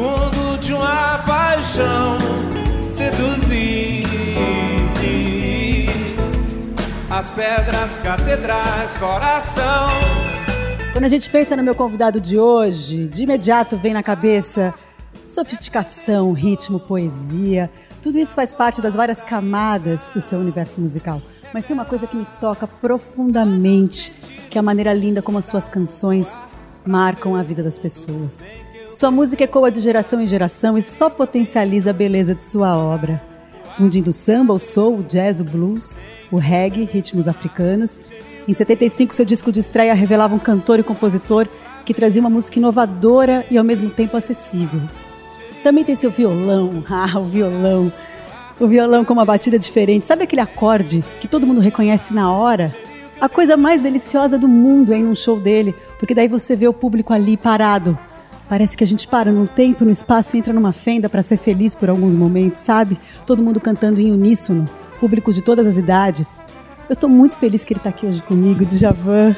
fundo de uma paixão, seduzir as pedras catedrais, coração. Quando a gente pensa no meu convidado de hoje, de imediato vem na cabeça sofisticação, ritmo, poesia. Tudo isso faz parte das várias camadas do seu universo musical. Mas tem uma coisa que me toca profundamente, que é a maneira linda como as suas canções marcam a vida das pessoas. Sua música ecoa de geração em geração e só potencializa a beleza de sua obra. Fundindo samba, o soul, o jazz, o blues, o reggae, ritmos africanos. Em 75, seu disco de estreia revelava um cantor e compositor que trazia uma música inovadora e ao mesmo tempo acessível. Também tem seu violão, ah, o violão. O violão com uma batida diferente. Sabe aquele acorde que todo mundo reconhece na hora? A coisa mais deliciosa do mundo é num show dele, porque daí você vê o público ali parado. Parece que a gente para no tempo, no espaço e entra numa fenda para ser feliz por alguns momentos, sabe? Todo mundo cantando em uníssono, público de todas as idades. Eu estou muito feliz que ele está aqui hoje comigo, Djavan.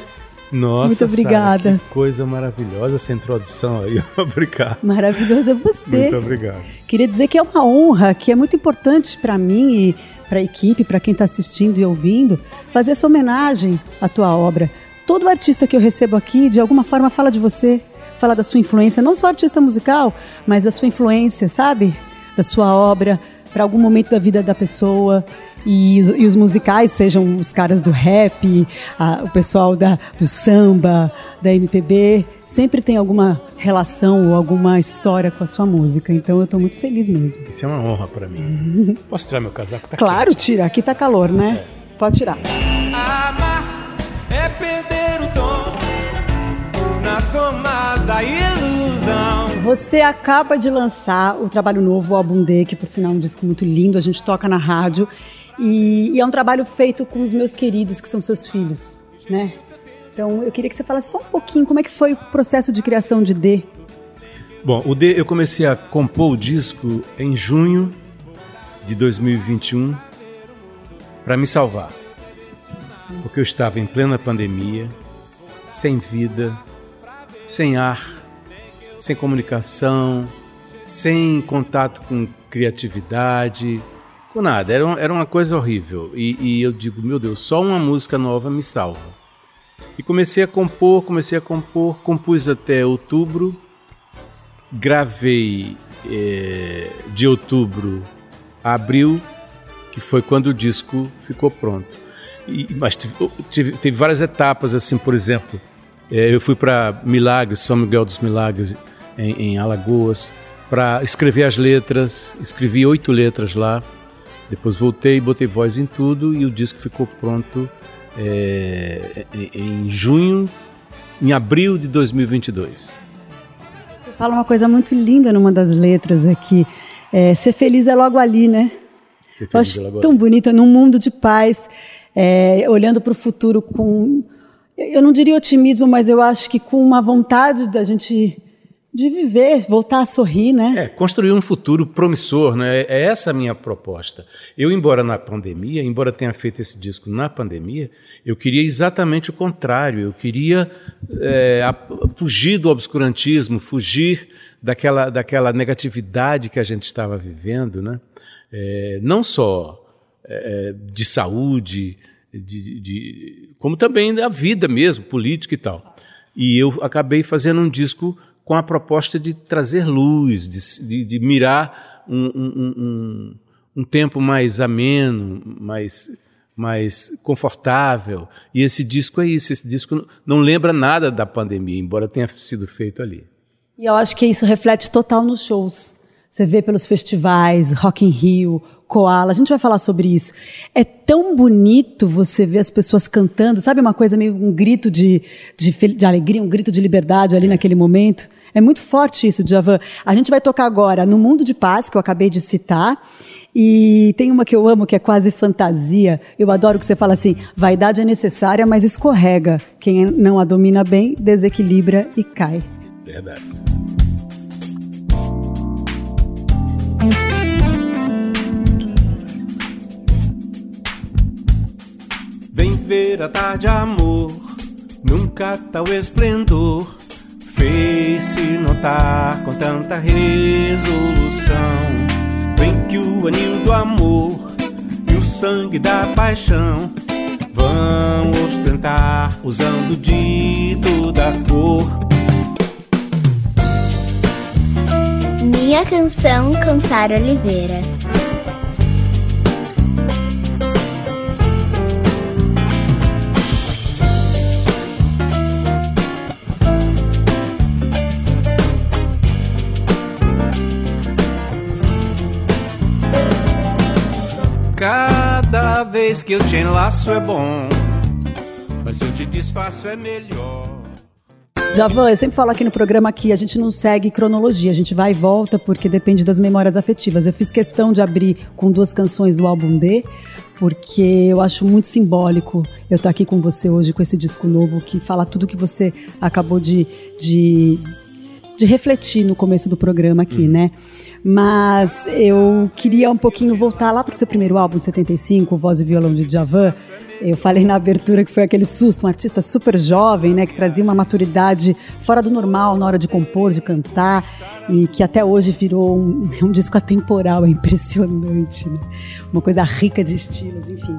Nossa, Muito obrigada. Sara, que coisa maravilhosa essa introdução aí. Obrigado. Maravilhoso é você. Muito obrigado. Queria dizer que é uma honra, que é muito importante para mim e para a equipe, para quem está assistindo e ouvindo, fazer essa homenagem à tua obra. Todo artista que eu recebo aqui, de alguma forma, fala de você, fala da sua influência, não só artista musical, mas da sua influência, sabe? Da sua obra, para algum momento da vida da pessoa. E os, e os, musicais, sejam os caras do rap, a, o pessoal da, do samba, da MPB, sempre tem alguma relação ou alguma história com a sua música. Então eu estou muito feliz mesmo. Isso é uma honra para mim. Posso tirar meu casaco? Tá claro, quente. tira. Aqui tá calor, né? É. Pode tirar. Amar é perder nas gomas da ilusão. Você acaba de lançar o trabalho novo, o Álbum D, que por sinal é um disco muito lindo, a gente toca na rádio. E, e, é um trabalho feito com os meus queridos, que são seus filhos, né? Então, eu queria que você falasse só um pouquinho como é que foi o processo de criação de D. Bom, o D eu comecei a compor o disco em junho de 2021 para me salvar. Sim. Porque eu estava em plena pandemia, sem vida, sem ar, sem comunicação, sem contato com criatividade, com nada. Era, era uma coisa horrível. E, e, eu digo, meu Deus, só uma música nova me salva. E comecei a compor, comecei a compor, compus até outubro, gravei é, de outubro a abril, que foi quando o disco ficou pronto. E, mas teve várias etapas, assim, por exemplo, eu fui para Milagres, São Miguel dos Milagres, em, em Alagoas, para escrever as letras, escrevi oito letras lá, depois voltei, botei voz em tudo e o disco ficou pronto é, em junho, em abril de 2022. Você fala uma coisa muito linda numa das letras aqui. É, ser feliz é logo ali, né? Ser feliz acho é logo tão ali. bonito, num mundo de paz, é, olhando para o futuro com, eu não diria otimismo, mas eu acho que com uma vontade da gente de viver, voltar a sorrir, né? É, construir um futuro promissor, né? É essa a minha proposta. Eu, embora na pandemia, embora tenha feito esse disco na pandemia, eu queria exatamente o contrário. Eu queria é, a, fugir do obscurantismo, fugir daquela, daquela negatividade que a gente estava vivendo, né? É, não só é, de saúde, de, de, como também da vida mesmo, política e tal. E eu acabei fazendo um disco com a proposta de trazer luz, de, de, de mirar um, um, um, um, tempo mais ameno, mais, mais confortável. E esse disco é isso, esse disco não lembra nada da pandemia, embora tenha sido feito ali. E eu acho que isso reflete total nos shows. Você vê pelos festivais, Rock in Rio, Koala. A gente vai falar sobre isso. É tão bonito você ver as pessoas cantando, sabe uma coisa meio um grito de, de, de alegria, um grito de liberdade ali naquele momento. É muito forte isso, Djavan. A gente vai tocar agora no Mundo de Paz, que eu acabei de citar. E tem uma que eu amo, que é quase fantasia. Eu adoro que você fala assim: vaidade é necessária, mas escorrega. Quem não a domina bem, desequilibra e cai. Verdade. Vem ver a tarde, amor, nunca tal esplendor fez-se notar com tanta resolução. Vem que o anil do amor e o sangue da paixão vão ostentar usando de toda cor. Minha canção com Sara Oliveira. Vez que eu te enlaço é bom, mas se eu te desfaço é melhor. Javan, eu sempre falo aqui no programa que a gente não segue cronologia, a gente vai e volta porque depende das memórias afetivas. Eu fiz questão de abrir com duas canções do álbum D, porque eu acho muito simbólico eu estar aqui com você hoje com esse disco novo que fala tudo que você acabou de, de, de refletir no começo do programa aqui, né? Mas eu queria um pouquinho voltar lá para o seu primeiro álbum de 75, Voz e Violão de Djavan. Eu falei na abertura que foi aquele susto, um artista super jovem, né, que trazia uma maturidade fora do normal na hora de compor, de cantar, e que até hoje virou um, um disco atemporal, é impressionante, né? uma coisa rica de estilos, enfim.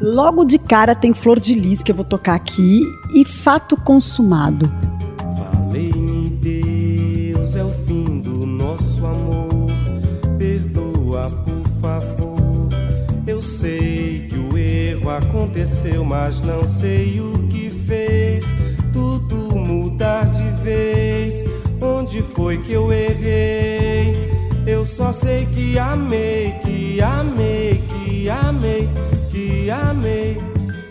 Logo de cara tem Flor de Lis, que eu vou tocar aqui, e Fato Consumado. Falei-me Deus, é o fim do nosso amor. Aconteceu, mas não sei o que fez. Tudo mudar de vez. Onde foi que eu errei? Eu só sei que amei, que amei, que amei, que amei.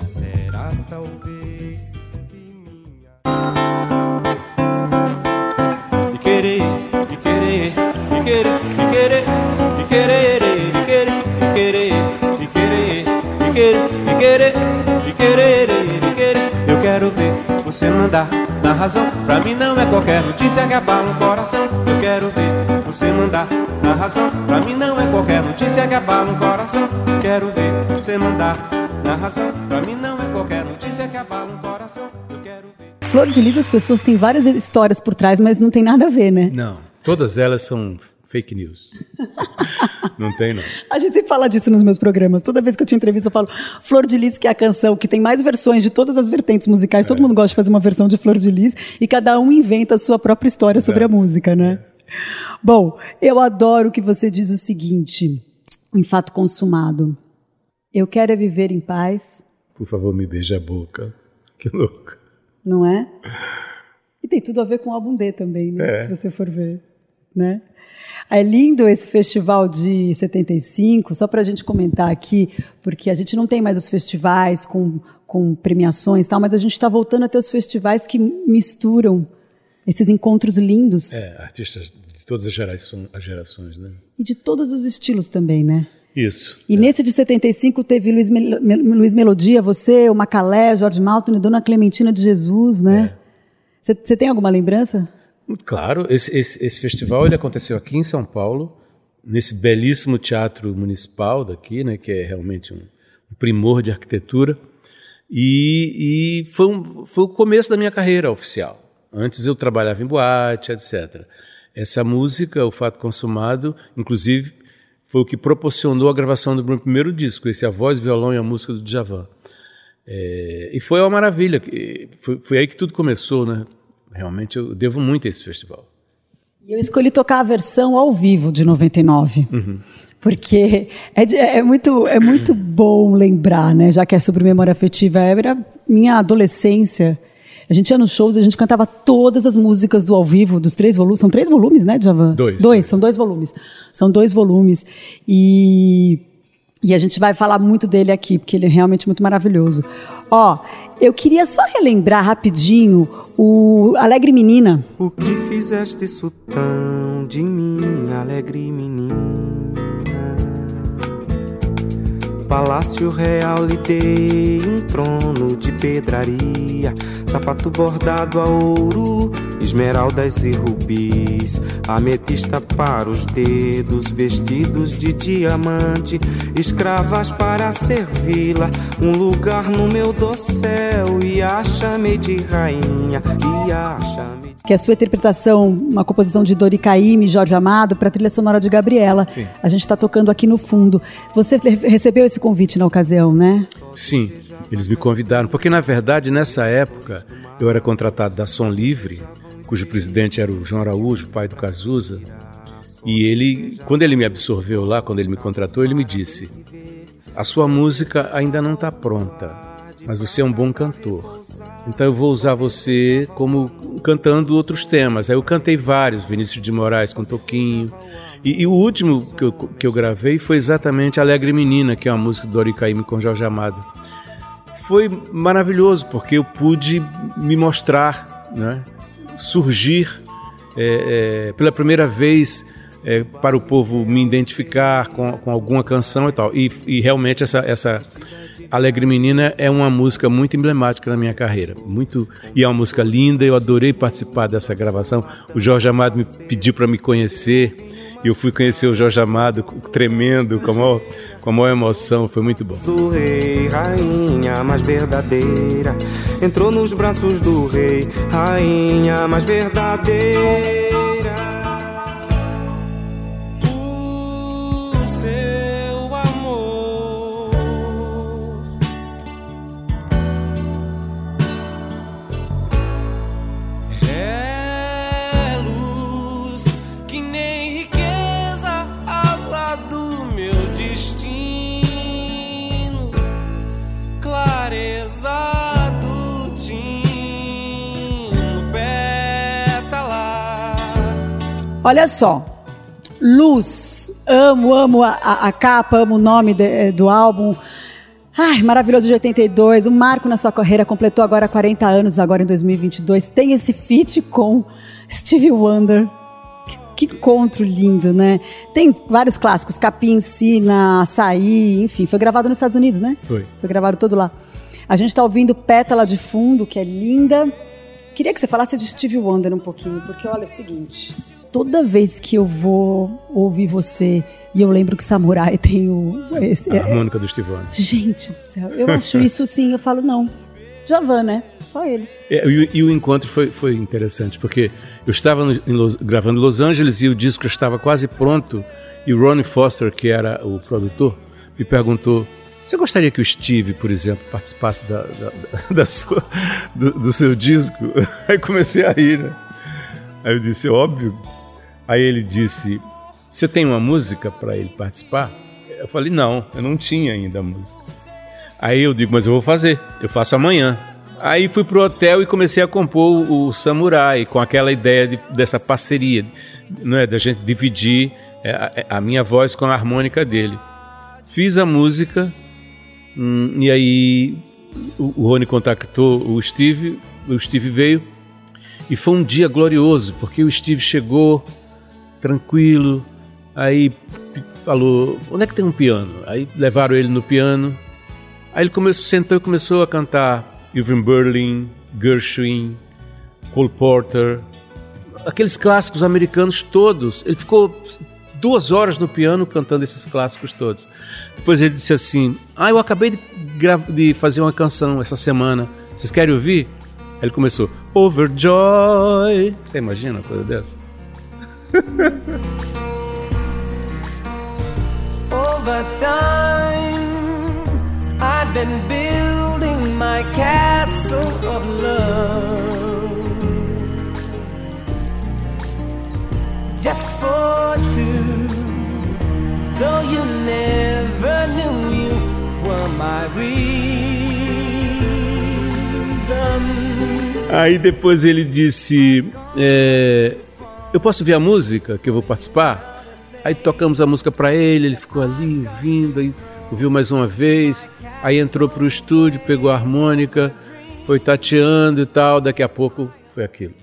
Será talvez que minha. e querer, e querer, e querer, e querer, e querer, e querer, e querer, e querer, e querer, querer, e querer, e querer. Eu quero ver você mandar na razão. Pra mim não é qualquer notícia que abala o coração. Eu quero ver você mandar na razão. Pra mim não é qualquer notícia que abala o coração. Quero ver você mandar na razão. Pra mim não é qualquer notícia que abala o coração. Eu quero ver. Flor de Lis, as pessoas têm várias histórias por trás, mas não tem nada a ver, né? Não, todas elas são fake news. não tem, não. A gente sempre fala disso nos meus programas. Toda vez que eu te entrevisto, eu falo Flor de Lis, que é a canção que tem mais versões de todas as vertentes musicais. Todo mundo gosta de fazer uma versão de Flor de Lis e cada um inventa a sua própria história sobre a música, né? Bom, eu adoro que você diz o seguinte, em fato consumado. Eu quero é viver em paz, Por favor, me beija a boca. Que louco. não é? E tem tudo a ver com o álbum D também, né? É. Se você for ver, né? É lindo esse festival de 75, só para a gente comentar aqui, porque a gente não tem mais os festivais com, com premiações e tal, mas a gente está voltando a ter os festivais que misturam esses encontros lindos É, artistas de todas as gerações, as gerações né? e de todos os estilos também, né? Isso. E nesse de 75 teve Luiz, Mel Luiz Melodia, você, o Macalé, Jorge Malton e Dona Clementina de Jesus, né? Você você tem alguma lembrança? Claro, esse, esse, esse festival ele aconteceu aqui em São Paulo, nesse belíssimo teatro municipal daqui, né, que é realmente um, um primor de arquitetura. E, e foi, um, foi o começo da minha carreira oficial. Antes eu trabalhava em boate, etc. Essa música, O Fato Consumado, inclusive, foi o que proporcionou a gravação do meu primeiro disco, esse A Voz, Violão e a Música do Djavan. É, e foi uma maravilha. Foi, foi aí que tudo começou, né? Realmente eu devo muito a esse festival. E eu escolhi tocar a versão ao vivo de 99. Uhum. Porque é, é muito, é muito bom lembrar, né? Já que é sobre memória afetiva. Era minha adolescência. A gente ia nos shows e a gente cantava todas as músicas do ao vivo, dos três volumes. São três volumes, né, Djavan? Dois, Dois, dois. são dois volumes. São dois volumes. E E a gente vai falar muito dele aqui, porque ele é realmente muito maravilhoso. Ó, eu queria só relembrar rapidinho o Alegre Menina. O que fizeste isso tão de mim, alegre menina? Palácio Real lhe dei um trono de pedraria, sapato bordado a ouro, esmeraldas e rubis, ametista para os dedos, vestidos de diamante, escravas para servi-la, um lugar no meu dossel, e a chamei de rainha, e a chamei que é a sua interpretação, uma composição de Dori Caymmi, Jorge Amado, para a trilha sonora de Gabriela. Sim. A gente está tocando aqui no fundo. Você recebeu esse convite na ocasião, né? Sim, eles me convidaram, porque na verdade nessa época eu era contratado da Som Livre, cujo presidente era o João Araújo, pai do Cazuza, e ele, quando ele me absorveu lá, quando ele me contratou, ele me disse: a sua música ainda não está pronta, mas você é um bom cantor. Então eu vou usar você como cantando outros temas. Aí eu cantei vários, Vinícius de Moraes com Toquinho. E, e o último que eu, que eu gravei foi exatamente Alegre Menina, que é uma música do Dori Caymmi com Jorge Amado. Foi maravilhoso, porque eu pude me mostrar, né? surgir é, é, pela primeira vez é, para o povo me identificar com, com alguma canção e tal. E, e realmente essa, essa Alegre Menina é uma música muito emblemática na minha carreira. Muito e é uma música linda. Eu adorei participar dessa gravação. O Jorge Amado me pediu para me conhecer e eu fui conhecer o Jorge Amado tremendo, com a maior, com a maior emoção. Foi muito bom. do rei, rainha mais verdadeira. Entrou nos braços do rei, rainha mais verdadeira. Olha só. Luz. Amo, amo a, a- capa, amo o nome de- eh, do álbum. Ai, maravilhoso de 82. Um marco na sua carreira. Completou agora 40 anos, agora em 2022. Tem esse feat com Stevie Wonder. Que, que encontro lindo, né? Tem vários clássicos. Capim, Sina, Açaí, enfim. Foi gravado nos Estados Unidos, né? Foi. Foi gravado todo lá. A gente está ouvindo Pétala de Fundo, que é linda. Queria que você falasse de Stevie Wonder um pouquinho, porque olha é o seguinte. Toda vez que eu vou ouvir você e eu lembro que Samurai tem o. Esse, A harmônica do Wonder. gente do céu, eu acho isso sim, eu falo, não. Javan, né? Só ele. É, e, o- e o encontro foi, foi interessante, porque eu estava no- em Los- gravando em Los Angeles e o disco estava quase pronto, e o Ronnie Foster, que era o produtor, me perguntou: Você gostaria que o Steve, por exemplo, participasse da, da- da sua, do, do seu disco? Aí comecei a rir, né? Aí eu disse: Óbvio. Aí ele disse: Você tem uma música para ele participar? Eu falei: Não, eu não tinha ainda a música. Aí eu digo, mas eu vou fazer, eu faço amanhã. Aí fui pro hotel e comecei a compor o, Samurai, com aquela ideia de- dessa parceria, não é, da gente dividir é, a, a minha voz com a harmônica dele. Fiz a música hum, e aí o, o Rony contactou o Steve, o Steve veio e foi um dia glorioso, porque o Steve chegou tranquilo, aí falou, onde é que tem um piano? Aí levaram ele no piano, Aí ele começou, sentou e começou a cantar Irving Berlin, Gershwin, Cole Porter, aqueles clássicos americanos todos. Ele ficou duas horas no piano cantando esses clássicos todos. Depois ele disse assim: Ah, eu acabei de, de fazer uma canção essa semana. Vocês querem ouvir? Aí ele começou: Overjoy. Você imagina uma coisa dessa? Over time, I've been building my castle of love. Just for two, though you never knew you were my reason. Aí depois ele disse: é, Eu posso ver a música que eu vou participar? Aí tocamos a música para ele, ele ficou ali ouvindo, aí ouviu mais uma vez, aí entrou para o estúdio, pegou a harmônica, foi tateando e tal, daqui a pouco foi aquilo.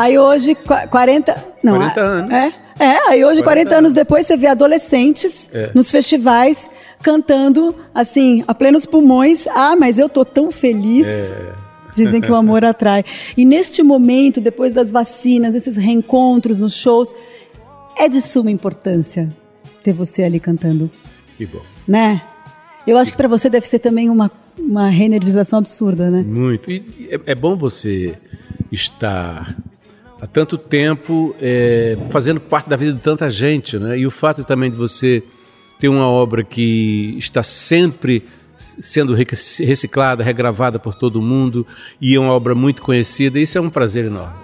Aí hoje, qua- 40. Não, 40 é- anos. É, é, aí hoje, 40, 40 anos depois, você vê adolescentes É. nos festivais cantando, assim, a plenos pulmões. Ah, mas eu tô tão feliz. É. Dizem que o amor atrai. E neste momento, depois das vacinas, esses reencontros nos shows, é de suma importância ter você ali cantando, Que bom. né? Eu acho que para você deve ser também uma, uma reenergização absurda, né? Muito. E é, é bom você estar há tanto tempo é, fazendo parte da vida de tanta gente, né? E o fato também de você ter uma obra que está sempre sendo rec- reciclada, regravada por todo mundo e é uma obra muito conhecida, isso é um prazer enorme.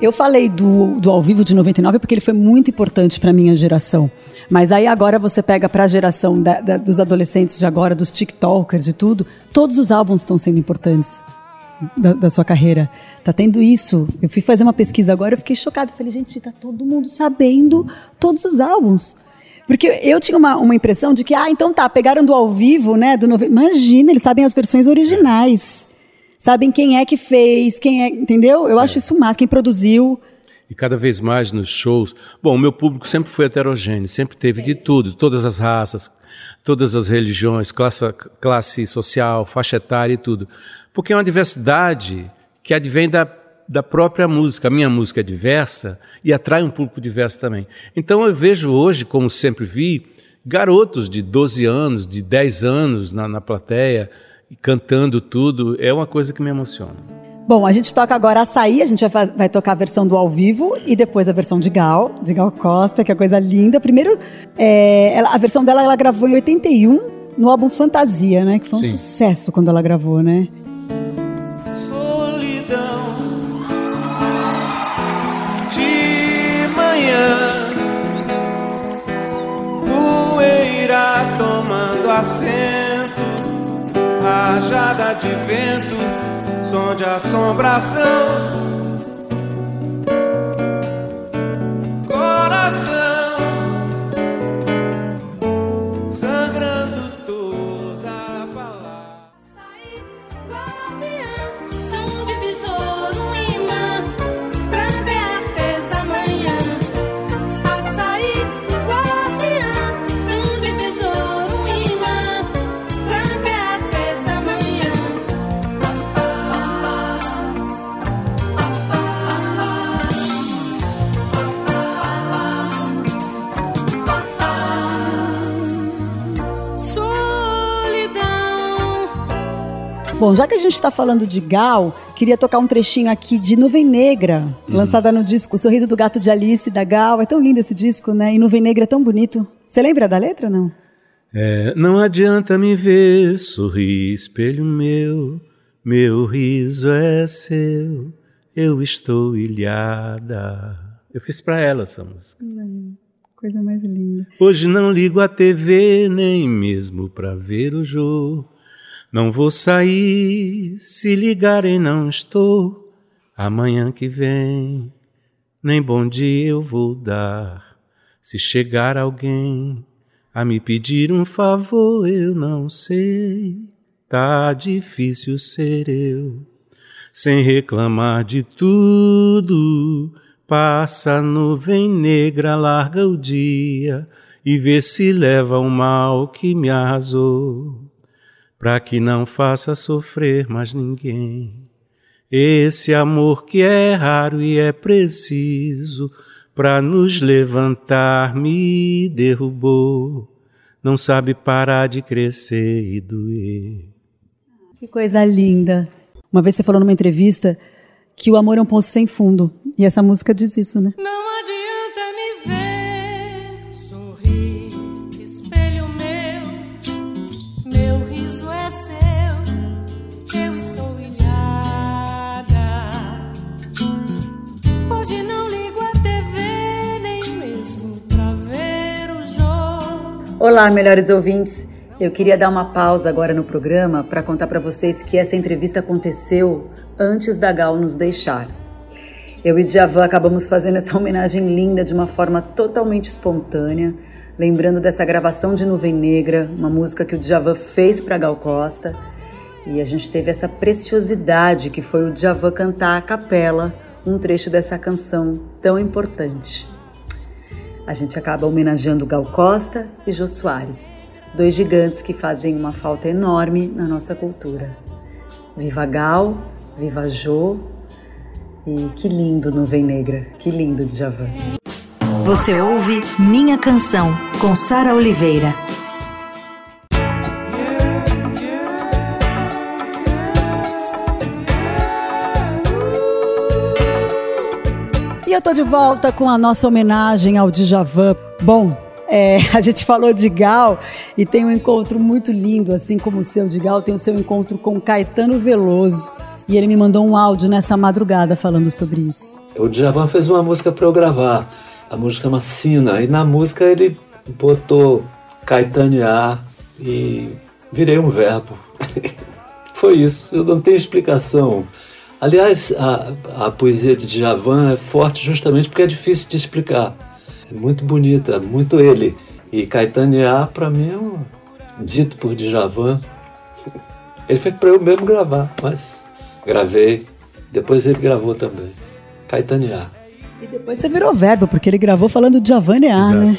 Eu falei do, do ao vivo de 99 porque ele foi muito importante para minha geração. Mas aí agora você pega para a geração da- da- dos adolescentes de agora, dos TikTokers e tudo, todos os álbuns estão sendo importantes da, da sua carreira. Tá tendo isso. Eu fui fazer uma pesquisa agora, eu fiquei chocada. Eu Falei, gente, tá todo mundo sabendo todos os álbuns. Porque eu tinha uma, uma impressão de que, ah, então tá, pegaram do ao vivo, né? Do nove... Imagina, eles sabem as versões originais. Sabem quem é que fez, quem é, entendeu? Eu acho isso massa, quem produziu. E cada vez mais nos shows. Bom, o meu público sempre foi heterogêneo, sempre teve de tudo, todas as raças, todas as religiões, classe, classe social, faixa etária e tudo. Porque é uma diversidade que advém da, da própria música. A minha música é diversa e atrai um público diverso também. Então eu vejo hoje, como sempre vi, garotos de 12 anos, de 10 anos na, na plateia, e cantando tudo. É uma coisa que me emociona. Bom, a gente toca agora Açaí, a gente vai, vai tocar a versão do ao vivo e depois a versão de Gal, de Gal Costa, que é coisa linda. Primeiro, é, ela- a versão dela ela gravou em 81 no álbum Fantasia, né? Que foi um Sim. sucesso quando ela gravou, né? Manhã, poeira tomando assento, rajada de vento, som de assombração. Bom, já que a gente está falando de Gal, queria tocar um trechinho aqui de Nuvem Negra, lançada no disco Sorriso do Gato de Alice, da Gal. É tão lindo esse disco, né? E Nuvem Negra é tão bonito. Você lembra da letra, não? É, não adianta me ver, sorrir, espelho meu, meu riso é seu, eu estou ilhada. Eu fiz pra ela essa música. Coisa mais linda. Hoje não ligo a TV, nem mesmo pra ver o jogo. Não vou sair, se ligarem não estou. Amanhã que vem, nem bom dia eu vou dar. Se chegar alguém a me pedir um favor, eu não sei. Tá difícil ser eu, sem reclamar de tudo. Passa a nuvem negra, larga o dia e vê se leva o mal que me arrasou, pra que não faça sofrer mais ninguém. Esse amor que é raro e é preciso pra nos levantar me derrubou. Não sabe parar de crescer e doer. Que coisa linda. Uma vez você falou numa entrevista que o amor é um poço sem fundo. E essa música diz isso, né? Não adianta Olá, melhores ouvintes. Eu queria dar uma pausa agora no programa para contar para vocês que essa entrevista aconteceu antes da Gal nos deixar. Eu e Djavan acabamos fazendo essa homenagem linda de uma forma totalmente espontânea, lembrando dessa gravação de Nuvem Negra, uma música que o Djavan fez para Gal Costa. E a gente teve essa preciosidade que foi o Djavan cantar a capela um trecho dessa canção tão importante. A gente acaba homenageando Gal Costa e Jô Soares, dois gigantes que fazem uma falta enorme na nossa cultura. Viva Gal, viva Jô e que lindo Nuvem Negra, que lindo Djavan. Você ouve Minha Canção, com Sara Oliveira. Tô de volta com a nossa homenagem ao Djavan. Bom, é, a gente falou de Gal e tem um encontro muito lindo, assim como o seu de Gal, tem o seu encontro com Caetano Veloso. E ele me mandou um áudio nessa madrugada falando sobre isso. O Djavan fez uma música para eu gravar. A música chama Sina. E na música ele botou caetanear e virei um verbo. Foi isso. Eu não tenho explicação. Aliás, a, a poesia de Djavan é forte justamente porque é difícil de explicar. É muito bonita, muito ele. E caetanear, para mim, é um dito por Djavan. Ele fez para eu mesmo gravar, mas gravei. Depois ele gravou também. Caetanear. E depois você virou verbo, porque ele gravou falando de Javanear, né?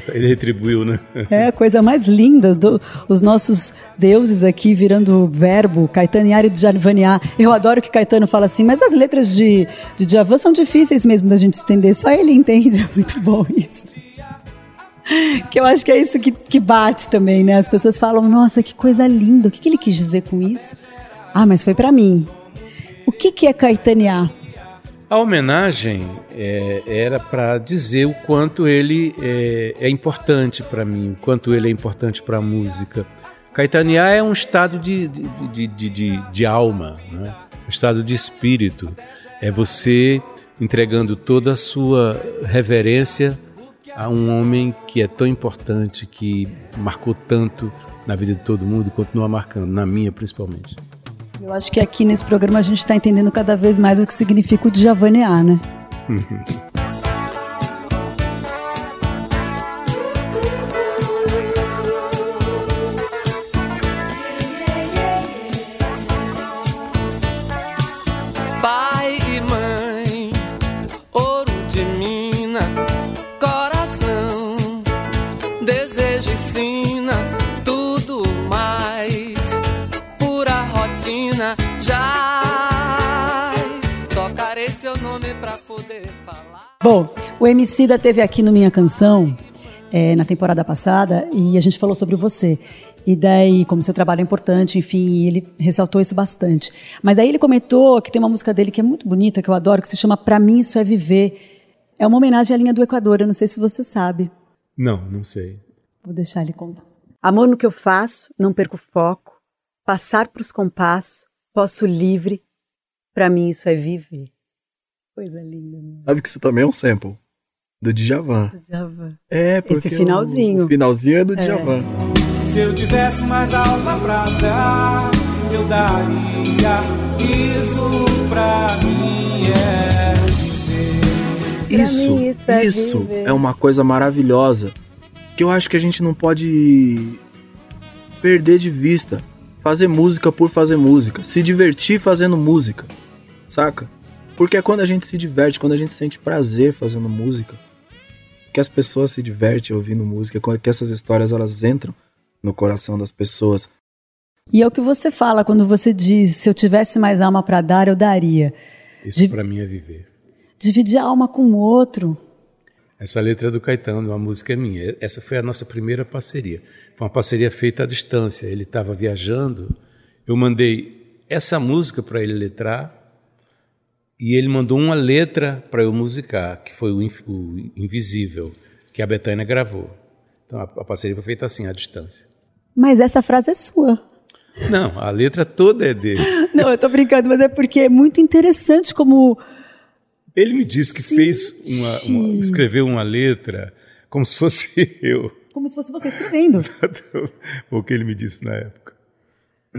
Ele retribuiu, né? É a coisa mais linda, do, os nossos deuses aqui virando verbo, Caetanear e Djavanear. Eu adoro que Caetano fala assim, mas as letras de, de Djavan são difíceis mesmo da gente entender, só ele entende, é muito bom isso. Que eu acho que é isso que, que bate também, né? As pessoas falam, nossa, que coisa linda, o que, que ele quis dizer com isso? Ah, mas foi pra mim. O que, que é Caetanear? A homenagem é, era para dizer o quanto ele é, é importante para mim, o quanto ele é importante para a música. Caetanear é um estado de, de, de, de, de, de alma, né? um estado de espírito. É você entregando toda a sua reverência a um homem que é tão importante, que marcou tanto na vida de todo mundo e continua marcando, na minha principalmente. Eu acho que aqui nesse programa a gente está entendendo cada vez mais o que significa o Djavanear, né? Pai Bom, o MC da teve aqui no Minha Canção é, na temporada passada e a gente falou sobre você. E daí, como seu trabalho é importante, enfim, ele ressaltou isso bastante. Mas aí ele comentou que tem uma música dele que é muito bonita, que eu adoro, que se chama Pra Mim Isso É Viver. É uma homenagem à linha do Equador, eu não sei se você sabe. Não, não sei. Vou deixar ele contar. Amor no que eu faço, não perco foco. Passar pros compassos, posso livre. Pra mim isso é viver. Coisa linda mesmo. Sabe que isso também é um sample do Djavan. Djavan. É, porque Esse finalzinho. O, o finalzinho é do É. Djavan. Se eu tivesse mais alma pra dar, eu daria. Isso pra mim é viver. Isso, mim isso é isso viver. é uma coisa maravilhosa que eu acho que a gente não pode perder de vista. Fazer música por fazer música, se divertir fazendo música, saca? Porque é quando a gente se diverte, quando a gente sente prazer fazendo música, que as pessoas se divertem ouvindo música, que essas histórias elas entram no coração das pessoas. E é o que você fala quando você diz: se eu tivesse mais alma pra dar, eu daria. Isso De- para mim é viver. Dividir a alma com o outro. Essa letra é do Caetano, a música é minha. Essa foi a nossa primeira parceria. Foi uma parceria feita à distância. Ele estava viajando Eu mandei essa música para ele letrar e ele mandou uma letra para eu musicar, que foi o, o Invisível, que a Betânia gravou. Então a, a parceria foi feita assim, à distância. Mas essa frase é sua. Não, a letra toda é dele. Não, eu tô brincando, mas é porque é muito interessante como. Ele me disse que fez uma, uma- escreveu uma letra como se fosse eu. Como se fosse você escrevendo. Foi o que ele me disse na época.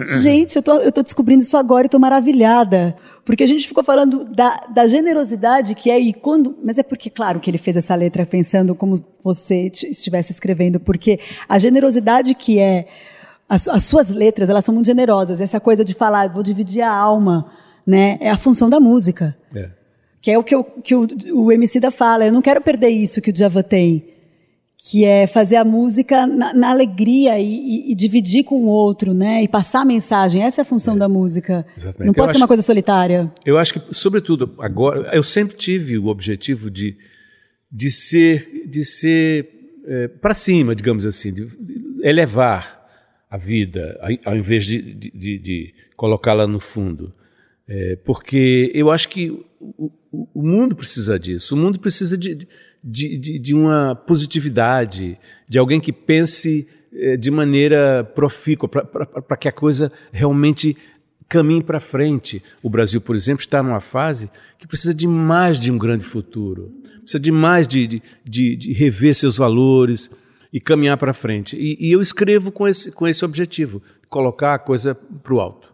Gente, eu tô, eu tô descobrindo isso agora e tô maravilhada. Porque a gente ficou falando da, da generosidade que é e quando. Mas é porque, claro, que ele fez essa letra pensando como você estivesse escrevendo, porque a generosidade que é. As, as suas letras, elas são muito generosas. Essa coisa de falar, vou dividir a alma, né? É a função da música. É. Que é o que, eu, que o, o MC da fala. Eu não quero perder isso que o Djavan tem. Que é fazer a música na, na alegria e, e- e dividir com o outro, né? E passar a mensagem. Essa é a função da música. exatamente. Não Eu pode ser acho- uma coisa solitária. Eu acho que, sobretudo agora, eu sempre tive o objetivo de, de ser, de ser para cima, digamos assim, de elevar a vida, ao- invés de, de, de- de colocá-la no fundo. É, porque eu acho que o, o- o mundo precisa disso. O mundo precisa de, de, de, de uma positividade, de alguém que pense eh, de maneira profícua, para que a coisa realmente caminhe para frente. O Brasil, por exemplo, está numa fase que precisa de mais de um grande futuro, precisa de mais de, de, de, de rever seus valores e caminhar para frente. E, e eu escrevo com esse, com esse objetivo, colocar a coisa para o alto.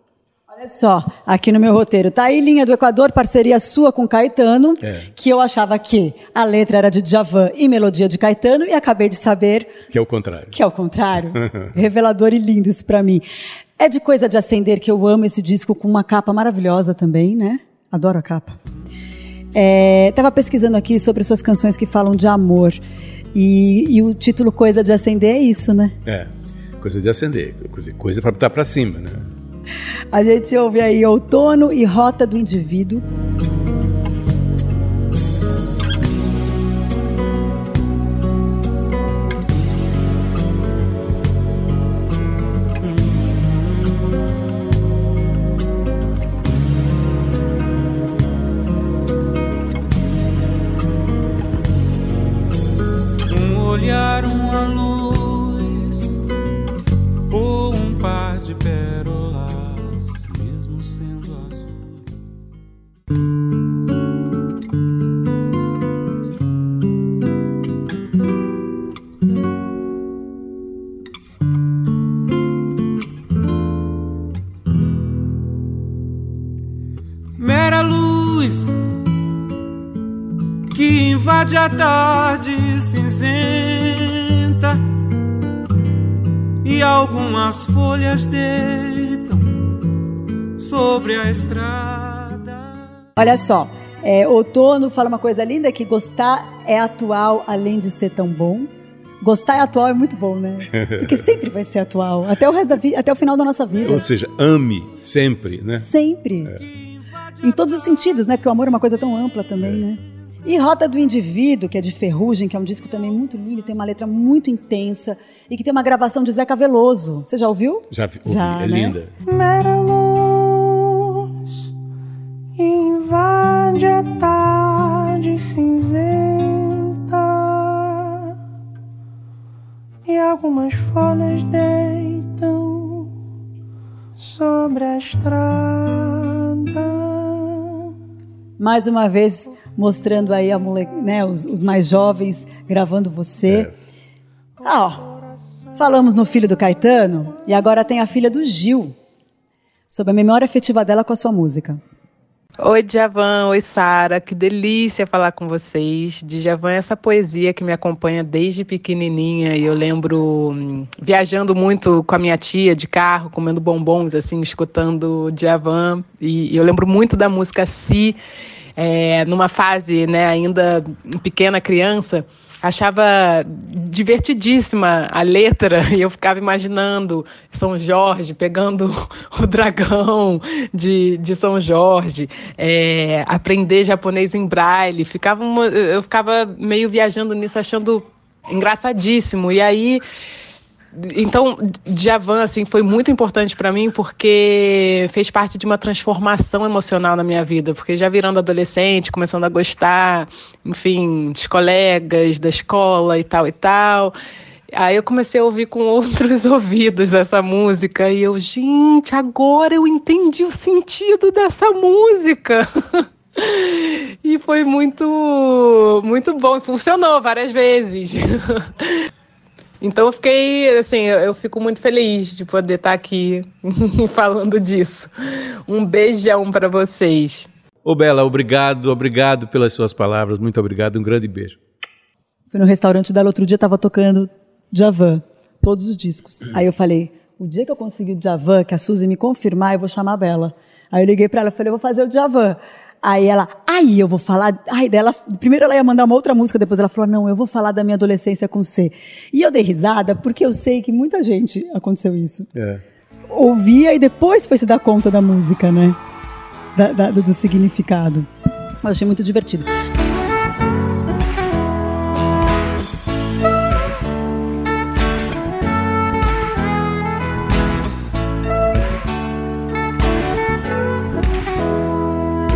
Olha só, aqui no meu roteiro. Tá aí Linha do Equador, parceria sua com Caetano, É. que eu achava que a letra era de Djavan e melodia de Caetano, e acabei de saber Que é o contrário. que é o contrário. Revelador e lindo isso pra mim. É de coisa de acender que eu amo esse disco com uma capa maravilhosa também, né? Adoro a capa. É, tava pesquisando aqui sobre suas canções que falam de amor. E, e o título Coisa de Acender é isso, né? É, coisa de acender, coisa, coisa para botar para cima, né? A gente ouve aí Outono e Rota do Indivíduo. Algumas folhas deitam sobre a estrada. Olha só, é, Outono fala uma coisa linda que gostar é atual além de ser tão bom. Gostar é atual é muito bom, né? Porque sempre vai ser atual, até o resto da vida, até o final da nossa vida. Ou seja, ame sempre, né? Sempre. Em todos os sentidos, né? Porque o amor é uma coisa tão ampla também, né? E Rota do Indivíduo, que é de Ferrugem, que é um disco também muito lindo, tem uma letra muito intensa e que tem uma gravação de Zeca Veloso. Você já ouviu? Já vi- ouvi, Já, é né? linda. Mera luz invade a tarde cinzenta e algumas folhas deitam sobre a estrada. Mais uma vez mostrando aí a mole... né, os, os mais jovens gravando você. Ah, ó, falamos no filho do Caetano e agora tem a filha do Gil. Sobre a memória afetiva dela com a sua música. Oi, Djavan. Oi, Sara. Que delícia falar com vocês. Djavan é essa poesia que me acompanha desde pequenininha. E eu lembro hum, viajando muito com a minha tia de carro, comendo bombons, assim, escutando Djavan. E, e eu lembro muito da música Si, é, numa fase, né, ainda pequena criança. Achava divertidíssima a letra e eu ficava imaginando São Jorge pegando o dragão de, de São Jorge, é, aprender japonês em braille. Ficava eu ficava meio viajando nisso, achando engraçadíssimo. E aí então, Djavan, assim, foi muito importante para mim porque fez parte de uma transformação emocional na minha vida. Porque já virando adolescente, começando a gostar, enfim, dos colegas, da escola e tal e tal. Aí eu comecei a ouvir com outros ouvidos essa música e eu, gente, agora eu entendi o sentido dessa música. E foi muito, muito bom. Funcionou várias vezes. Então eu fiquei, assim, eu, fico muito feliz de poder estar aqui falando disso. Um beijão para vocês. Ô Bela, obrigado, obrigado pelas suas palavras. Muito obrigado, um grande beijo. Fui no restaurante dela outro dia, tava tocando Javan, todos os discos. Aí eu falei, o dia que eu conseguir o Javan, que a Suzy me confirmar, eu vou chamar a Bela. Aí eu liguei pra ela e falei, eu vou fazer o Javan. Aí ela, aí eu vou falar, aí dela, primeiro ela ia mandar uma outra música, depois ela falou, não, eu vou falar da minha adolescência com C. E eu dei risada, porque eu sei que muita gente aconteceu isso. É. Ouvia e depois foi se dar conta da música, né? Da- da- do significado. Eu achei muito divertido.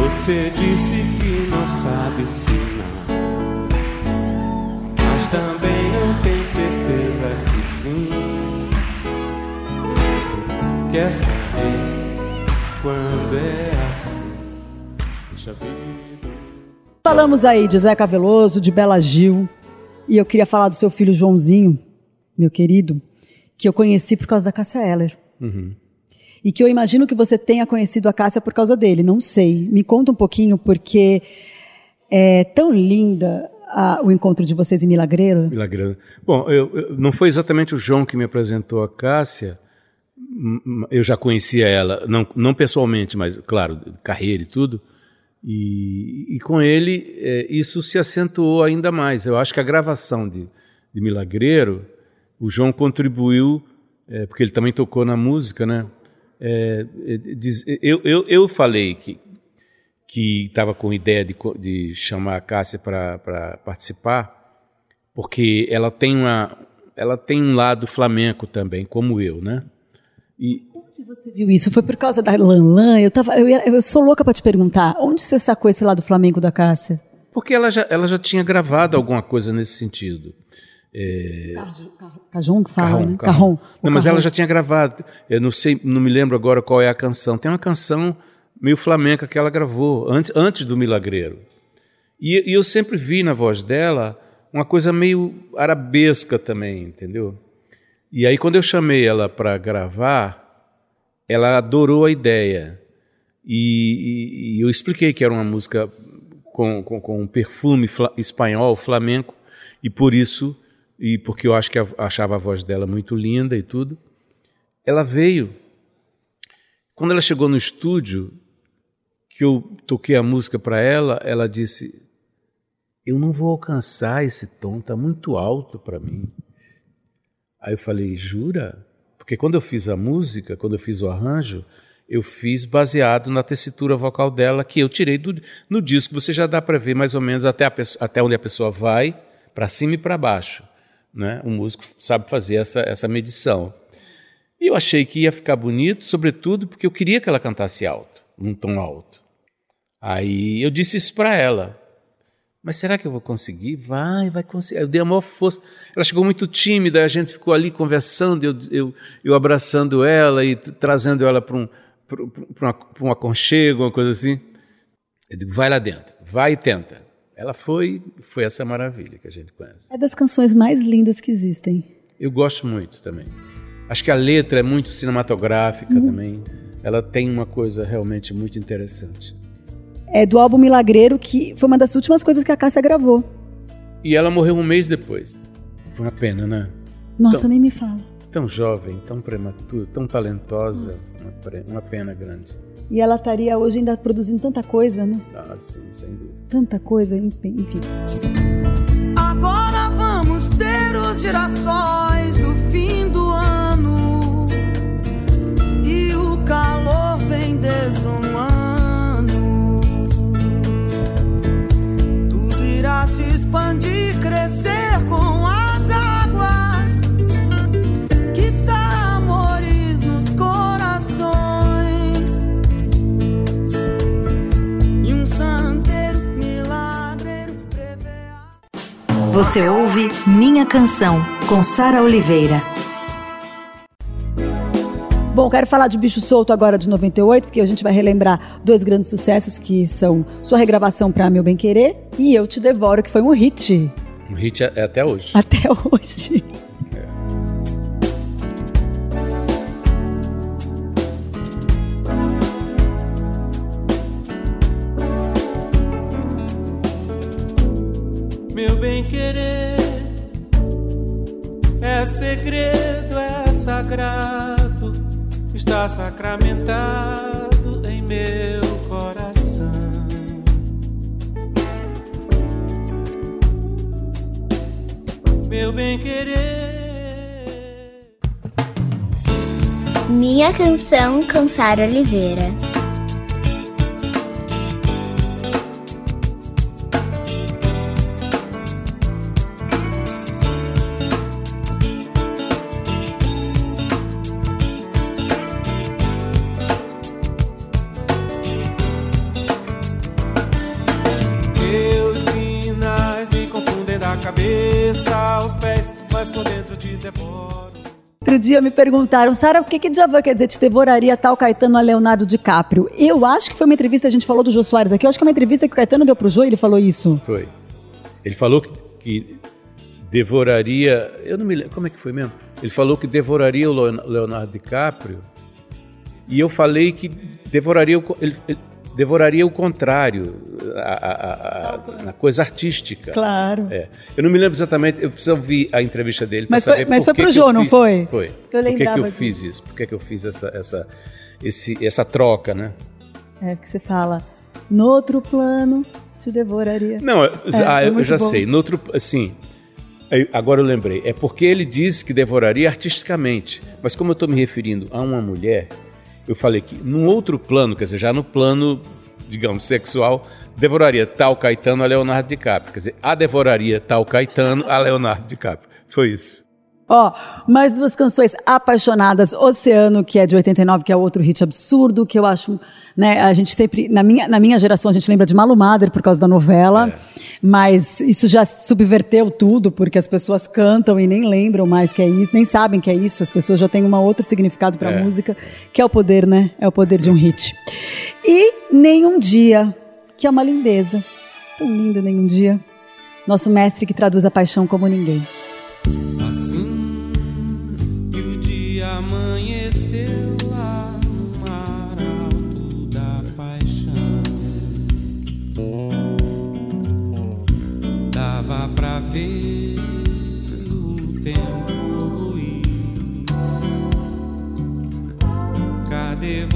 Você disse que não sabe ensinar, mas também não tem certeza que sim. Quer saber quando é assim? Deixa a vida. Falamos aí de Zeca Veloso, de Bela Gil, e eu queria falar do seu filho Joãozinho, meu querido, que eu conheci por causa da Cássia Eller. E que eu imagino que você tenha conhecido a Cássia por causa dele, não sei. Me conta um pouquinho, porque é tão linda a- o encontro de vocês em Milagreiro. Milagreiro. Bom, eu, eu- não foi exatamente o João que me apresentou a Cássia. Eu já conhecia ela, não, não pessoalmente, mas, claro, carreira e tudo. E, e com ele, eh, isso se acentuou ainda mais. Eu acho que a gravação de, de Milagreiro, o João contribuiu, eh, porque ele também tocou na música, né? Eh, eh, diz- eu, eu, eu falei que que estava com ideia de, de chamar a Cássia para participar, porque ela tem uma ela tem um lado flamenco também, como eu, né? E Onde você viu isso? Foi por causa da Lanlan? Eu, tava, eu, eu sou louca para te perguntar. Onde você sacou esse lado flamenco da Cássia? porque ela já, ela já tinha gravado alguma coisa nesse sentido. Cajon que fala, Carrom, né? Carrom. Não, mas ela já tinha gravado. Eu não sei, não me lembro agora qual é a canção. Tem uma canção meio flamenca que ela gravou antes, antes do Milagreiro. E, e eu sempre vi na voz dela uma coisa meio arabesca também, entendeu? E aí quando eu chamei ela para gravar, ela adorou a ideia. E, e- e eu expliquei que era uma música com, com, com um perfume fla- espanhol, flamenco, e por isso, e porque eu acho que achava a voz dela muito linda e tudo, ela veio. Quando ela chegou no estúdio, que eu toquei a música para ela, ela disse: Eu não vou alcançar esse tom, tá muito alto para mim. Aí eu falei: Jura? Porque quando eu fiz a música, quando eu fiz o arranjo, eu fiz baseado na tessitura vocal dela, que eu tirei do, no disco. Você já dá para ver mais ou menos até, a até onde a pessoa vai, para cima e para baixo. Né? O músico sabe fazer essa, essa medição. E eu achei que ia ficar bonito, sobretudo porque eu queria que ela cantasse alto, num tom alto. Aí eu disse isso para ela. Mas será que eu vou conseguir? Vai, vai conseguir. Eu dei a maior força. Ela chegou muito tímida, a gente ficou ali conversando, eu, eu, eu abraçando ela e trazendo ela para um, uma- um aconchego, uma coisa assim. Eu digo, vai lá dentro, vai e tenta. Ela foi, foi essa maravilha que a gente conhece. É das canções mais lindas que existem. Eu gosto muito também. Acho que a letra é muito cinematográfica também. Ela tem uma coisa realmente muito interessante. É do álbum Milagreiro, que foi uma das últimas coisas que a Cássia gravou. E ela morreu um mês depois. Foi uma pena, né? Nossa, Então- nem me fala. Tão jovem, tão prematura, tão talentosa. Uma, uma pena grande. E ela estaria hoje ainda produzindo tanta coisa, né? Ah, sim, sem dúvida. Tanta coisa, enfim. Agora vamos ter os girassóis do fim do ano e o calor vem desumano. Tudo irá se expandir, Você ouve Minha Canção, com Sara Oliveira. Bom, quero falar de Bicho Solto agora de 98, porque a gente vai relembrar dois grandes sucessos que são sua regravação para Meu Bem Querer e Eu Te Devoro, que foi um hit Um hit é é até hoje. até hoje. Sagrado, está sacramentado em meu coração. Meu bem querer. Minha canção com Sara Oliveira. Dia me perguntaram, Sara, o que que Djavan quer dizer? Te devoraria tal Caetano a Leonardo DiCaprio. Eu acho que foi uma entrevista, a gente falou do Jô Soares aqui, eu acho que é uma entrevista que o Caetano deu pro Jô e ele falou isso. Foi. Ele falou que, que devoraria. Eu não me lembro. Como é que foi mesmo? Ele falou que devoraria o Leon- Leonardo DiCaprio. E eu falei que devoraria o, ele, ele devoraria o contrário, a, a- a- a- coisa artística. Claro. É. Eu não me lembro exatamente, eu preciso ouvir a entrevista dele para Mas foi- saber mas por foi que Jô, eu não foi? Foi. Eu por que, que eu fiz isso? Por que, que eu fiz essa, essa, esse, essa troca, né? É que você fala, no outro plano te devoraria. Não, eu- É, ah, eu já bom. sei. No outro, assim, agora eu lembrei. É porque ele disse que devoraria artisticamente. Mas como eu estou me referindo a uma mulher, eu falei que num outro plano, quer dizer, já no plano, digamos, sexual, devoraria tal Caetano a Leonardo DiCaprio. Quer dizer, a devoraria tal Caetano a Leonardo DiCaprio. Foi isso. Ó, mais duas canções apaixonadas, Oceano, que é de 89, que é outro hit absurdo, que eu acho, né, a gente sempre, na minha, na minha geração a gente lembra de Malu Mader por causa da novela, mas isso já subverteu tudo, porque as pessoas cantam e nem lembram mais que é isso, nem sabem que é isso, as pessoas já têm um outro significado pra É. música, que é o poder, né, é o poder de um hit. E Nenhum Dia, que é uma lindeza, tão lindo Nenhum Dia, nosso mestre que traduz a paixão como ninguém.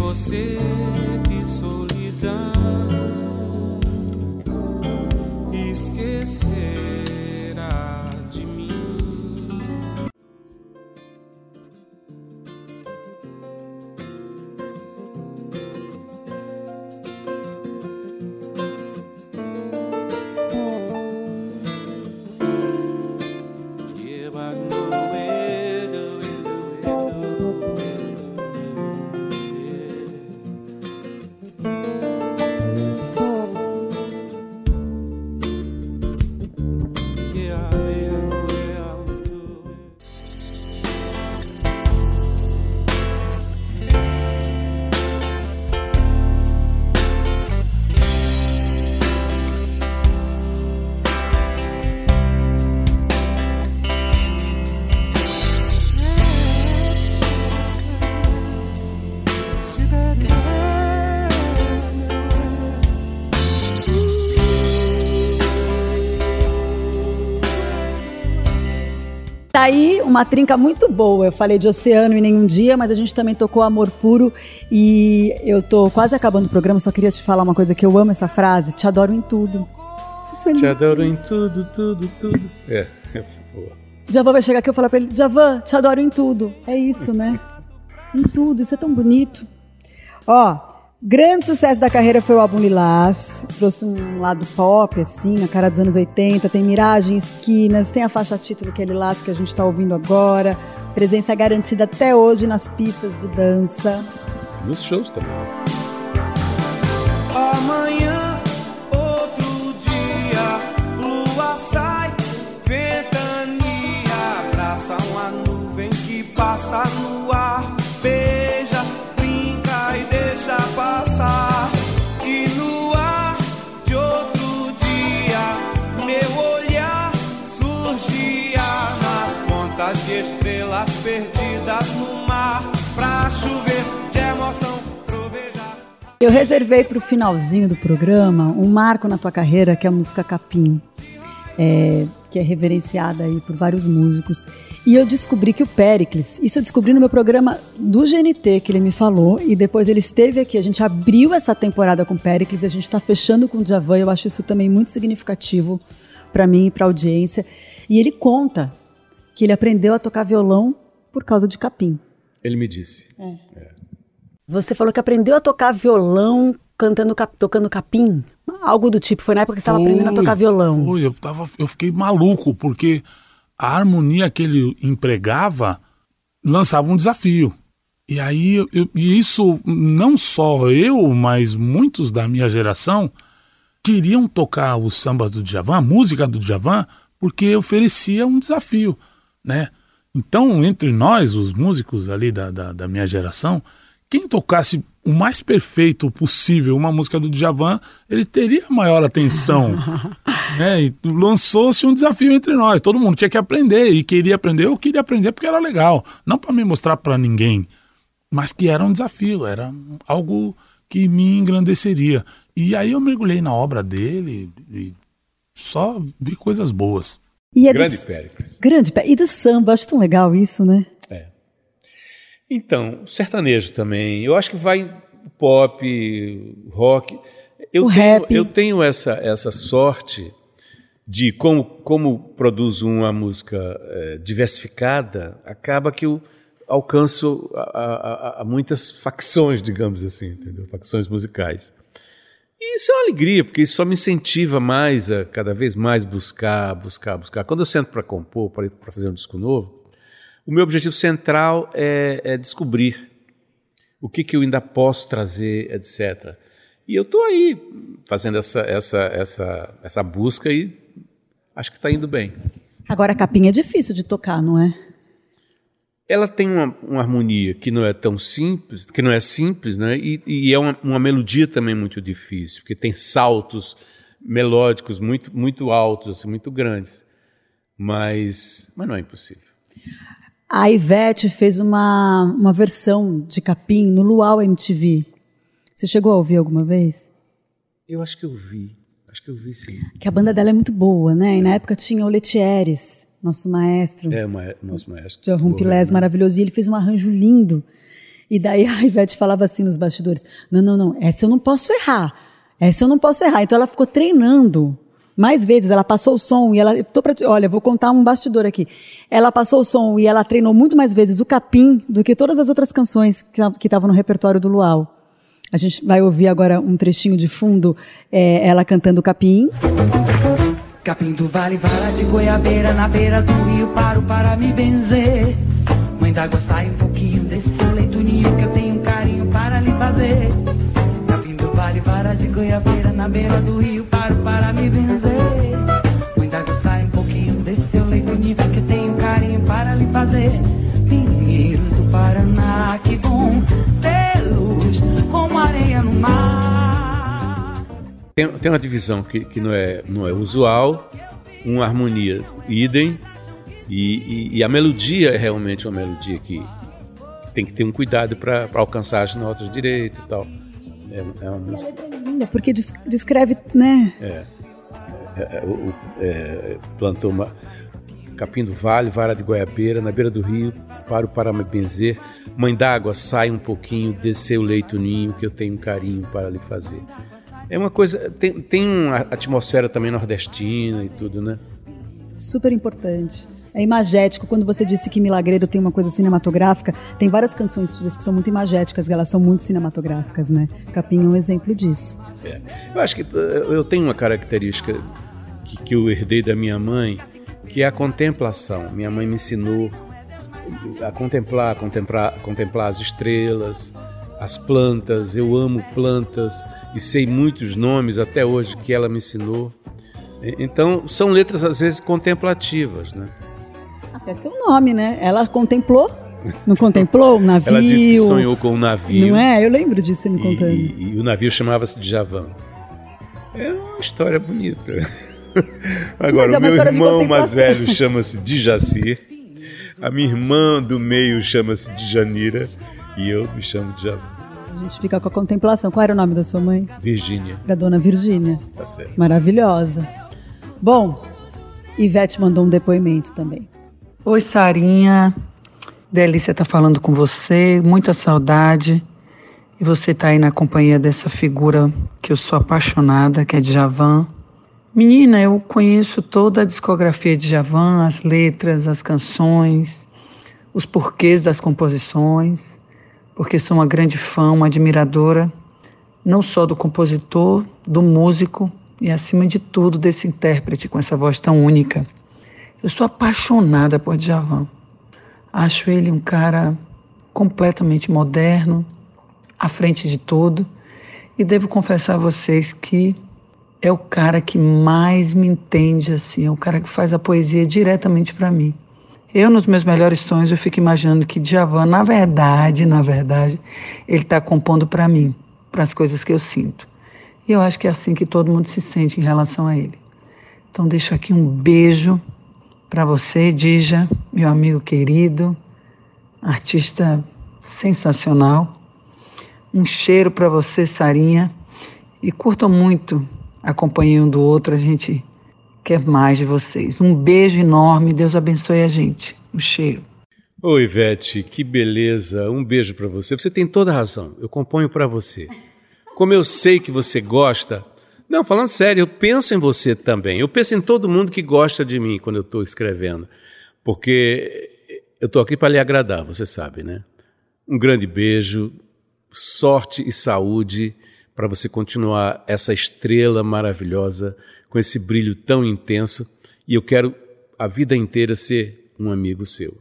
Você? Que solidão esquecerá Tá aí uma trinca muito boa. Eu falei de oceano em nenhum dia, mas a gente também tocou amor puro e eu tô quase acabando o programa, só queria te falar uma coisa que eu amo essa frase, te adoro em tudo. Isso é Te lindo. adoro em tudo, tudo, tudo. É, é boa. Javan vai chegar aqui e eu falar pra ele, Javan, te adoro em tudo. É isso, né? em tudo, isso é tão bonito. Ó, grande sucesso da carreira foi o álbum Lilás. Trouxe um lado pop, assim, a cara dos anos 80. Tem Miragem, Esquinas, tem a faixa título que é Lilás, que a gente tá ouvindo agora. Presença garantida até hoje nas pistas de dança. Nos shows também. Eu reservei para o finalzinho do programa um marco na tua carreira, que é a música Capim, é, que é reverenciada aí por vários músicos. E eu descobri que o Pericles, isso eu descobri no meu programa do GNT, que ele me falou, e depois ele esteve aqui. A gente abriu essa temporada com o Pericles, a gente está fechando com o Djavan, eu acho isso também muito significativo para mim e para a audiência. E ele conta que ele aprendeu a tocar violão por causa de Capim. Ele me disse. Você falou que aprendeu a tocar violão cantando, cap- tocando capim? Algo do tipo, foi na época que você estava aprendendo a tocar violão. Foi, eu, tava, eu fiquei maluco, porque a harmonia que ele empregava lançava um desafio. E aí, eu- e isso não só eu, mas muitos da minha geração queriam tocar os sambas do Djavan, a música do Djavan, porque oferecia um desafio, né? Então, entre nós, os músicos ali da, da, da minha geração, quem tocasse o mais perfeito possível uma música do Djavan, ele teria maior atenção, né? E lançou-se um desafio entre nós, todo mundo tinha que aprender e queria aprender, eu queria aprender porque era legal, não para me mostrar para ninguém, mas que era um desafio, era algo que me engrandeceria. E aí eu mergulhei na obra dele e só vi coisas boas. E é Grande do, Péricles. Grande pé. E do samba, acho tão legal isso, né? Então, sertanejo também. Eu acho que vai pop, rock. Eu O tenho, rap. Eu tenho essa, essa sorte de como, como produzo uma música eh, diversificada, acaba que eu alcanço a, a- a- muitas facções, digamos assim, entendeu? Facções musicais. E isso é uma alegria, porque isso só me incentiva mais a cada vez mais buscar, buscar, buscar. Quando eu sento para compor, para fazer um disco novo, o meu objetivo central é, é descobrir o que, que eu ainda posso trazer, etc. E eu estou aí fazendo essa, essa, essa, essa busca e acho que está indo bem. Agora, a capinha é difícil de tocar, não é? Ela tem uma, uma harmonia que não é tão simples, que não é simples, né? E, e é uma, uma melodia também muito difícil, porque tem saltos melódicos muito, muito altos, assim, muito grandes. Mas, mas não é impossível. A Ivete fez uma, uma versão de capim no Luau MTV. Você chegou a ouvir alguma vez? Eu acho que eu vi, acho que eu vi sim. Que a banda dela é muito boa, né? E na época tinha o Letieres, nosso maestro. É, ma- nosso maestro. de Rumpilés maravilhoso. E ele fez um arranjo lindo. E daí a Ivete falava assim nos bastidores: Não, não, não, essa eu não posso errar. Essa eu não posso errar. Então ela ficou treinando mais vezes. Ela passou o som e ela. pra, olha, vou contar um bastidor aqui. Ela passou o som e ela treinou muito mais vezes o capim do que todas as outras canções que estavam no repertório do Luau. A gente vai ouvir agora um trechinho de fundo, é, ela cantando capim. Capim do Vale, vara de goiabeira, na beira do rio, paro para me benzer. Mãe d'água, sai um pouquinho desse leito ninho, que eu tenho um carinho para lhe fazer. Capim do Vale, vara de goiabeira, na beira do rio, paro Pinheiros do Paraná, que bom luz, como areia no mar. Tem, tem uma divisão que, que não, é, não é usual, uma harmonia idem, e, e- e a melodia é realmente uma melodia que tem que ter um cuidado para alcançar as notas direito e tal. É, é uma música. Linda, porque des- descreve, né? É, é, é, é, plantou uma capim do vale, vara de goiabeira, na beira do rio, paro para me benzer. Mãe d'água, sai um pouquinho, desceu o leito ninho, que eu tenho um carinho para lhe fazer. É uma coisa. Tem, tem uma atmosfera também nordestina e tudo, né? Super importante. É imagético. Quando você disse que Milagreiro tem uma coisa cinematográfica, tem várias canções suas que são muito imagéticas, elas são muito cinematográficas, né? Capim é um exemplo disso. É. Eu acho que eh, eu tenho uma característica que, que eu herdei da minha mãe, que é a contemplação. Minha mãe me ensinou a contemplar, contemplar, contemplar as estrelas, as plantas. Eu amo plantas e sei muitos nomes até hoje que ela me ensinou. E- Então, são letras às vezes contemplativas, né? Até seu nome, né? Ela contemplou, não contemplou o navio. Ela disse que sonhou com um navio. Não é? Eu lembro disso você me contando. E, e o navio chamava-se Djavan. É uma história bonita. Agora, é o meu irmão mais velho chama-se Djacir. A minha irmã do meio chama-se Djanira e eu me chamo Djavan. A gente fica com a contemplação. Qual era o nome da sua mãe? Virgínia, Da dona Virgínia. tá certo. Maravilhosa. Bom, Ivete mandou um depoimento também. Oi, Sarinha. Delícia estar falando com você, muita saudade. E você tá aí na companhia dessa figura que eu sou apaixonada, que é Djavan. Menina, eu conheço toda a discografia de Djavan, as letras, as canções, os porquês das composições, porque sou uma grande fã, uma admiradora, não só do compositor, do músico e, acima de tudo, desse intérprete com essa voz tão única. Eu sou apaixonada por Djavan. Acho ele um cara completamente moderno, à frente de tudo, e devo confessar a vocês que é o cara que mais me entende assim, é o cara que faz a poesia diretamente para mim. Eu, nos meus melhores sonhos, eu fico imaginando que Djavan, na verdade, na verdade, ele está compondo para mim, para as coisas que eu sinto. E eu acho que é assim que todo mundo se sente em relação a ele. Então, deixo aqui um beijo para você, Dija, meu amigo querido, artista sensacional. Um cheiro para você, Sarinha. E curtam muito a companhia um do outro, a gente quer mais de vocês. Um beijo enorme, Deus abençoe a gente. Um cheiro. Oi, Ivete, que beleza. Um beijo pra você. Você tem toda a razão. Eu componho pra você. Como eu sei que você gosta. Não, falando sério, eu penso em você também. Eu penso em todo mundo que gosta de mim quando eu estou escrevendo. Porque eu estou aqui para lhe agradar, você sabe, né? Um grande beijo, sorte e saúde para você continuar essa estrela maravilhosa com esse brilho tão intenso. E eu quero a vida inteira ser um amigo seu.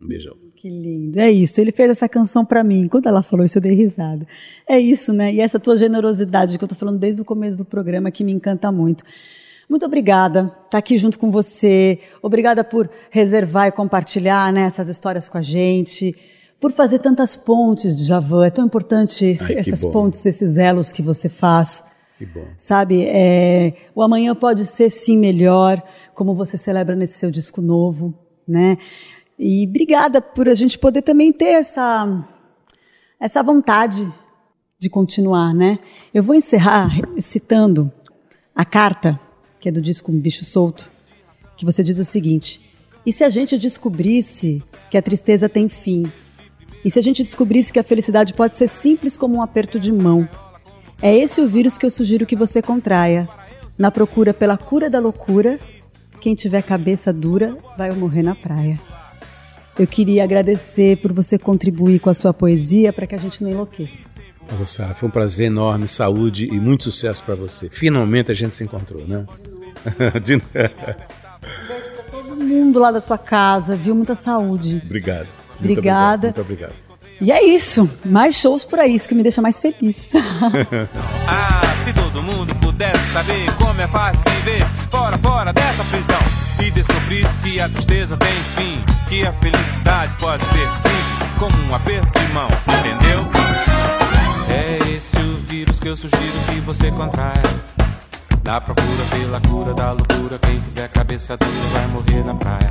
Um beijão. Que lindo. É isso. Ele fez essa canção pra mim. Quando ela falou isso, eu dei risada. É isso, né? E essa tua generosidade que eu tô falando desde o começo do programa que me encanta muito. Muito obrigada estar aqui junto com você. Obrigada por reservar e compartilhar né, essas histórias com a gente. Por fazer tantas pontes de Javan. É tão importante esse- Ai, essas bom. pontes, esses elos que você faz. Que bom. Sabe, é, o amanhã pode ser sim melhor, como você celebra nesse seu disco novo, né? E obrigada por a gente poder também ter essa essa vontade de continuar, né? Eu vou encerrar citando a carta, que é do disco Bicho Solto, que você diz o seguinte: E se a gente descobrisse que a tristeza tem fim? E se a gente descobrisse que a felicidade pode ser simples como um aperto de mão? É esse o vírus que eu sugiro que você contraia. Na procura pela cura da loucura, quem tiver cabeça dura vai morrer na praia. Eu queria agradecer por você contribuir com a sua poesia para que a gente não enlouqueça. Ô, Sara, foi um prazer enorme, saúde e muito sucesso para você. Finalmente a gente se encontrou, né? De- Todo mundo lá da sua casa, viu? Muita saúde. obrigado. Obrigada. Muito obrigado. E é isso. Mais shows por aí, isso que me deixa mais feliz. Ah, se todo mundo pudesse saber como é fácil viver fora, fora dessa prisão e descobrisse que a tristeza tem fim, que a felicidade pode ser simples como um aperto de mão, entendeu? É esse o vírus que eu sugiro que você contraia. Na procura pela cura da loucura, quem tiver cabeça dura vai morrer na praia.